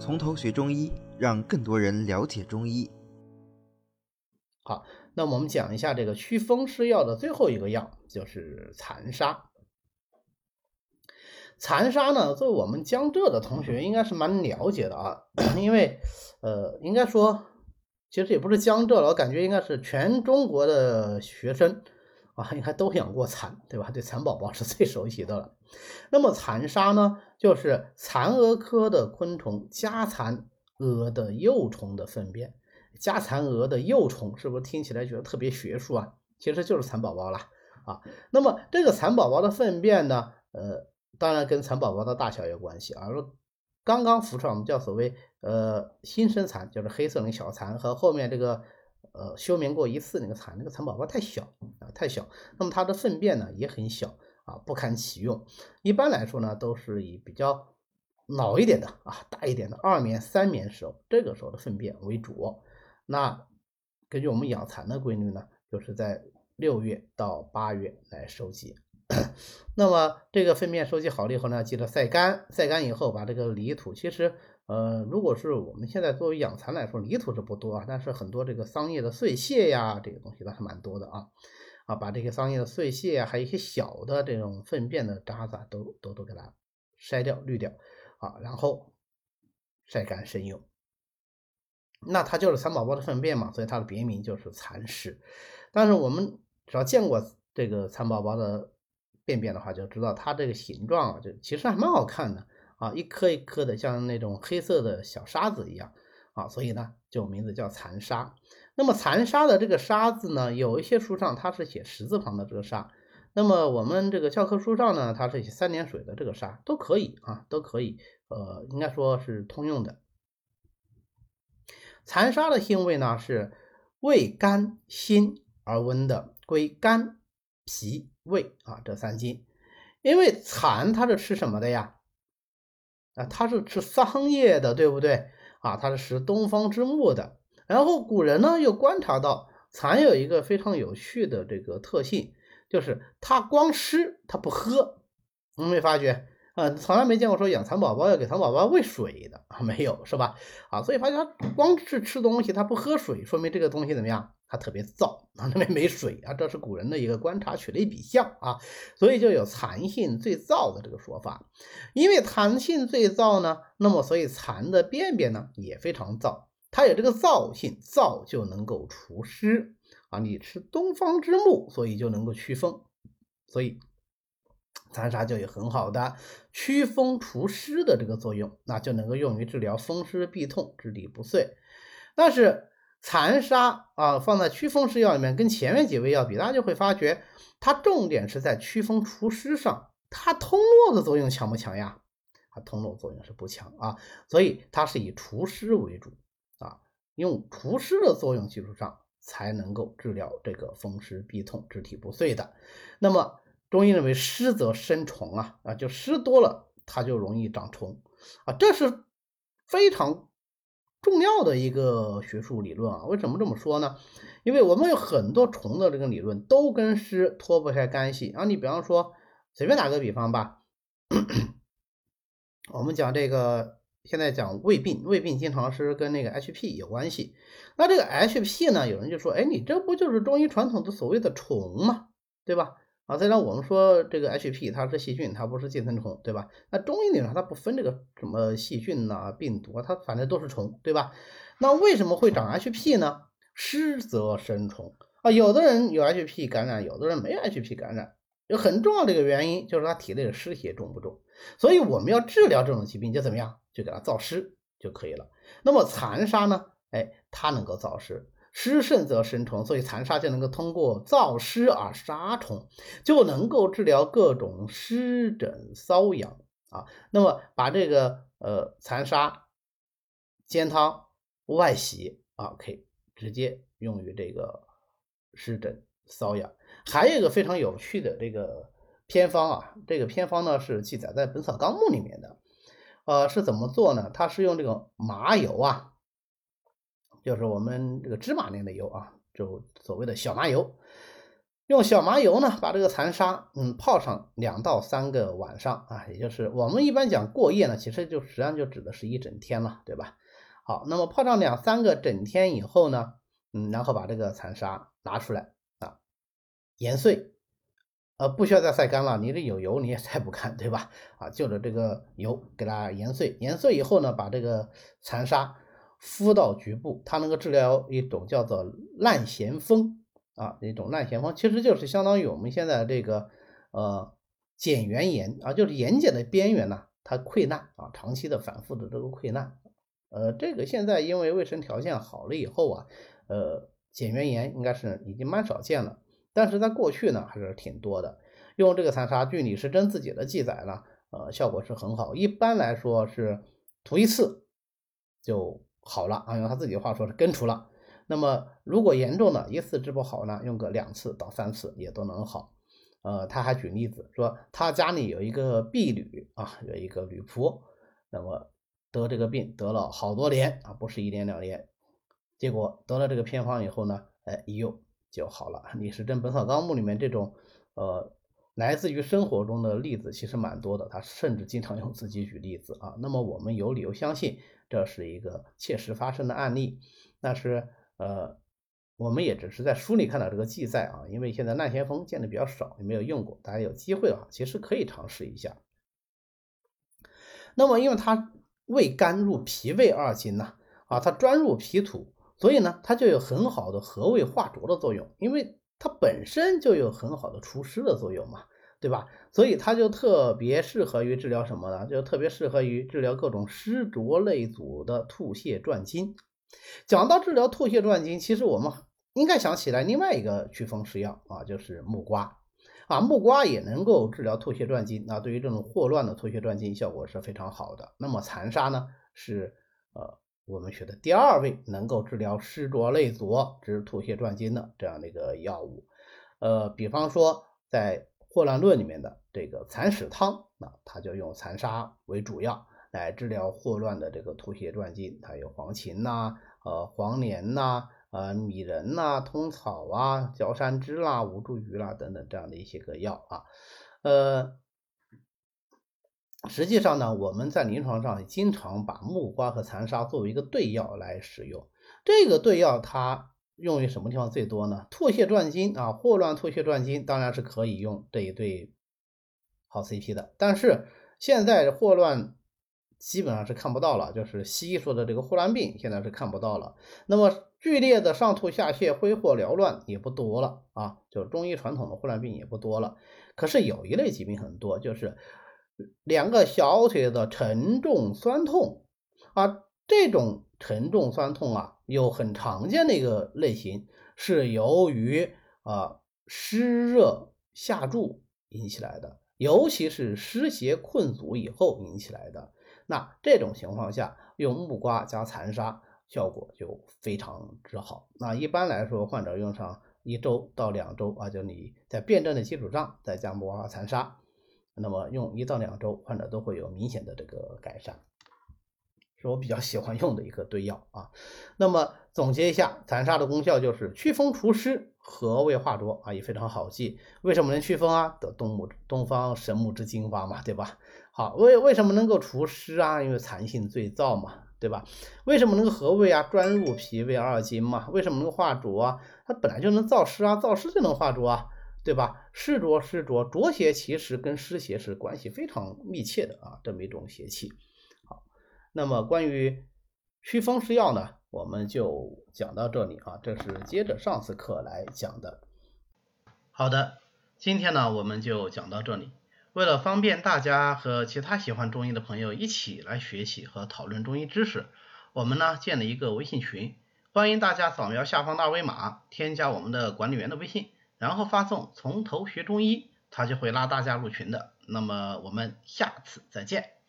从头学中医，让更多人了解中医。好，那我们讲一下这个祛风湿药的最后一个药，就是残沙。残沙呢，作为我们江浙的同学应该是蛮了解的啊，因为呃，应该说其实也不是江浙了，我感觉应该是全中国的学生啊，应该都养过蚕，对吧？对蚕宝宝是最熟悉的了。那么蚕沙呢，就是蚕蛾科的昆虫家蚕蛾的幼虫的粪便。家蚕蛾的幼虫是不是听起来觉得特别学术啊？其实就是蚕宝宝了啊。那么这个蚕宝宝的粪便呢，呃，当然跟蚕宝宝的大小有关系啊。刚刚孵出来我们叫所谓呃新生蚕，就是黑色那个小蚕，和后面这个呃休眠过一次那个蚕，那个蚕宝宝太小啊，太小。那么它的粪便呢也很小啊，不堪其用。一般来说呢，都是以比较老一点的啊，大一点的二眠、三眠时候，这个时候的粪便为主。那根据我们养蚕的规律呢，就是在六月到八月来收集。那么这个粪便收集好了以后呢，记得晒干，晒干以后把这个泥土，其实呃，如果是我们现在作为养蚕来说，泥土是不多啊，但是很多这个桑叶的碎屑呀，这个东西倒是蛮多的啊啊，把这些桑叶的碎屑啊，还有一些小的这种粪便的渣子都都都给它筛掉滤掉啊，然后晒干生用。那它就是蚕宝宝的粪便嘛，所以它的别名就是蚕屎。但是我们只要见过这个蚕宝宝的便便的话，就知道它这个形状啊，就其实还蛮好看的啊，一颗一颗的，像那种黑色的小沙子一样啊，所以呢，就名字叫蚕沙。那么蚕沙的这个沙字呢，有一些书上它是写十字旁的这个沙，那么我们这个教科书上呢，它是写三点水的这个沙，都可以啊，都可以，呃，应该说是通用的。蚕沙的性味呢是味甘辛而温的，归肝、脾、胃啊这三经。因为蚕它是吃什么的呀？啊，它是吃桑叶的，对不对？啊，它是食东方之木的。然后古人呢又观察到蚕有一个非常有趣的这个特性，就是它光吃它不喝，有没发觉？呃，从来没见过说养蚕宝宝要给蚕宝宝喂水的啊，没有是吧？啊，所以发现它光是吃东西，它不喝水，说明这个东西怎么样？它特别燥啊，那边没水啊，这是古人的一个观察，取了一笔象啊，所以就有蚕性最燥的这个说法。因为蚕性最燥呢，那么所以蚕的便便呢也非常燥，它有这个燥性，燥就能够除湿啊。你吃东方之木，所以就能够驱风，所以。蚕沙就有很好的祛风除湿的这个作用，那就能够用于治疗风湿痹痛、支离不遂。但是蚕沙啊，放在祛风湿药里面，跟前面几味药比，大家就会发觉它重点是在祛风除湿上，它通络的作用强不强呀？它通络作用是不强啊，所以它是以除湿为主啊，用除湿的作用基础上才能够治疗这个风湿痹痛、肢体不遂的。那么。中医认为湿则生虫啊啊，就湿多了，它就容易长虫啊，这是非常重要的一个学术理论啊。为什么这么说呢？因为我们有很多虫的这个理论都跟湿脱不开干系啊。你比方说，随便打个比方吧，我们讲这个现在讲胃病，胃病经常是跟那个 HP 有关系。那这个 HP 呢，有人就说，哎，你这不就是中医传统的所谓的虫吗？对吧？啊，再让我们说这个 HP 它是细菌，它不是寄生虫，对吧？那中医里面它不分这个什么细菌呐、病毒啊，它反正都是虫，对吧？那为什么会长 HP 呢？湿则生虫啊，有的人有 HP 感染，有的人没有 HP 感染，有很重要的一个原因就是他体内的湿邪重不重。所以我们要治疗这种疾病，就怎么样？就给它造湿就可以了。那么蚕沙呢？哎，它能够造湿。湿盛则生虫，所以蚕沙就能够通过燥湿而杀虫，就能够治疗各种湿疹瘙痒啊。那么把这个呃蚕沙煎汤外洗啊，可以直接用于这个湿疹瘙痒。还有一个非常有趣的这个偏方啊，这个偏方呢是记载在《本草纲目》里面的，呃，是怎么做呢？它是用这个麻油啊。就是我们这个芝麻类的油啊，就所谓的小麻油，用小麻油呢，把这个残沙嗯泡上两到三个晚上啊，也就是我们一般讲过夜呢，其实就实际上就指的是一整天了，对吧？好，那么泡上两三个整天以后呢，嗯，然后把这个残沙拿出来啊，研碎，呃，不需要再晒干了，你这有油你也晒不干，对吧？啊，就着这个油给它研碎，研碎以后呢，把这个残沙敷到局部，它能够治疗一种叫做烂咸风。啊，一种烂咸风其实就是相当于我们现在这个呃睑缘炎啊，就是眼睑的边缘呢，它溃烂啊，长期的反复的这个溃烂，呃，这个现在因为卫生条件好了以后啊，呃，睑缘炎应该是已经蛮少见了，但是在过去呢还是挺多的。用这个残沙，据李时珍自己的记载呢，呃，效果是很好，一般来说是涂一次就好了啊，用他自己的话说是根除了。那么，如果严重的一次治不好呢，用个两次到三次也都能好。呃，他还举例子说，他家里有一个婢女啊，有一个女仆，那么得这个病得了好多年啊，不是一年两年。结果得了这个偏方以后呢，哎，一用就好了。《李时珍本草纲目》里面这种呃来自于生活中的例子其实蛮多的，他甚至经常用自己举例子啊。那么我们有理由相信这是一个切实发生的案例，那是。呃，我们也只是在书里看到这个记载啊，因为现在烂先锋见的比较少，也没有用过，大家有机会的话，其实可以尝试一下。那么，因为它味甘入脾胃二经呢，啊，它专入脾土，所以呢，它就有很好的和胃化浊的作用，因为它本身就有很好的除湿的作用嘛，对吧？所以它就特别适合于治疗什么呢？就特别适合于治疗各种湿浊类阻的吐泻转经。讲到治疗吐泻转经，其实我们应该想起来另外一个祛风湿药啊，就是木瓜啊，木瓜也能够治疗吐泻转经那，对于这种霍乱的吐泻转经效果是非常好的。那么残沙呢，是呃我们学的第二位能够治疗湿浊内阻之吐泻转经的这样的一个药物。呃，比方说在霍乱论里面的这个蚕屎汤，那它就用蚕沙为主要。来治疗霍乱的这个吐血断经，它有黄芩呐、呃黄连呐、呃米仁呐、通草啊、焦山栀啦、五茱萸啦等等这样的一些个药啊。呃，实际上呢，我们在临床上经常把木瓜和蚕沙作为一个对药来使用。这个对药它用于什么地方最多呢？吐泻转经啊，霍乱吐泻转经当然是可以用这一对好 CP 的，但是现在霍乱。基本上是看不到了，就是西医说的这个霍乱病，现在是看不到了。那么剧烈的上吐下泻、挥霍缭乱也不多了啊，就中医传统的霍乱病也不多了。可是有一类疾病很多，就是两个小腿的沉重酸痛啊，这种沉重酸痛啊，有很常见的一个类型是由于啊湿热下注引起来的，尤其是湿邪困阻以后引起来的。那这种情况下，用木瓜加残沙，效果就非常之好。那一般来说，患者用上一周到两周啊，就你在辩证的基础上再加木瓜残沙，那么用一到两周，患者都会有明显的这个改善，是我比较喜欢用的一个对药啊。那么总结一下，残沙的功效就是祛风除湿、和胃化浊啊，也非常好记。为什么能祛风啊？得东木东方神木之精华嘛，对吧？好，为为什么能够除湿啊？因为残性最燥嘛，对吧？为什么能够和胃啊？专入脾胃二经嘛。为什么能够化浊啊？它本来就能燥湿啊，燥湿就能化浊啊，对吧？湿浊湿浊，浊邪其实跟湿邪是关系非常密切的啊，这么一种邪气。那么关于祛风湿药呢，我们就讲到这里啊，这是接着上次课来讲的。好的，今天呢我们就讲到这里。为了方便大家和其他喜欢中医的朋友一起来学习和讨论中医知识，我们呢建了一个微信群，欢迎大家扫描下方的二维码，添加我们的管理员的微信，然后发送“从头学中医”，他就会拉大家入群的。那么我们下次再见。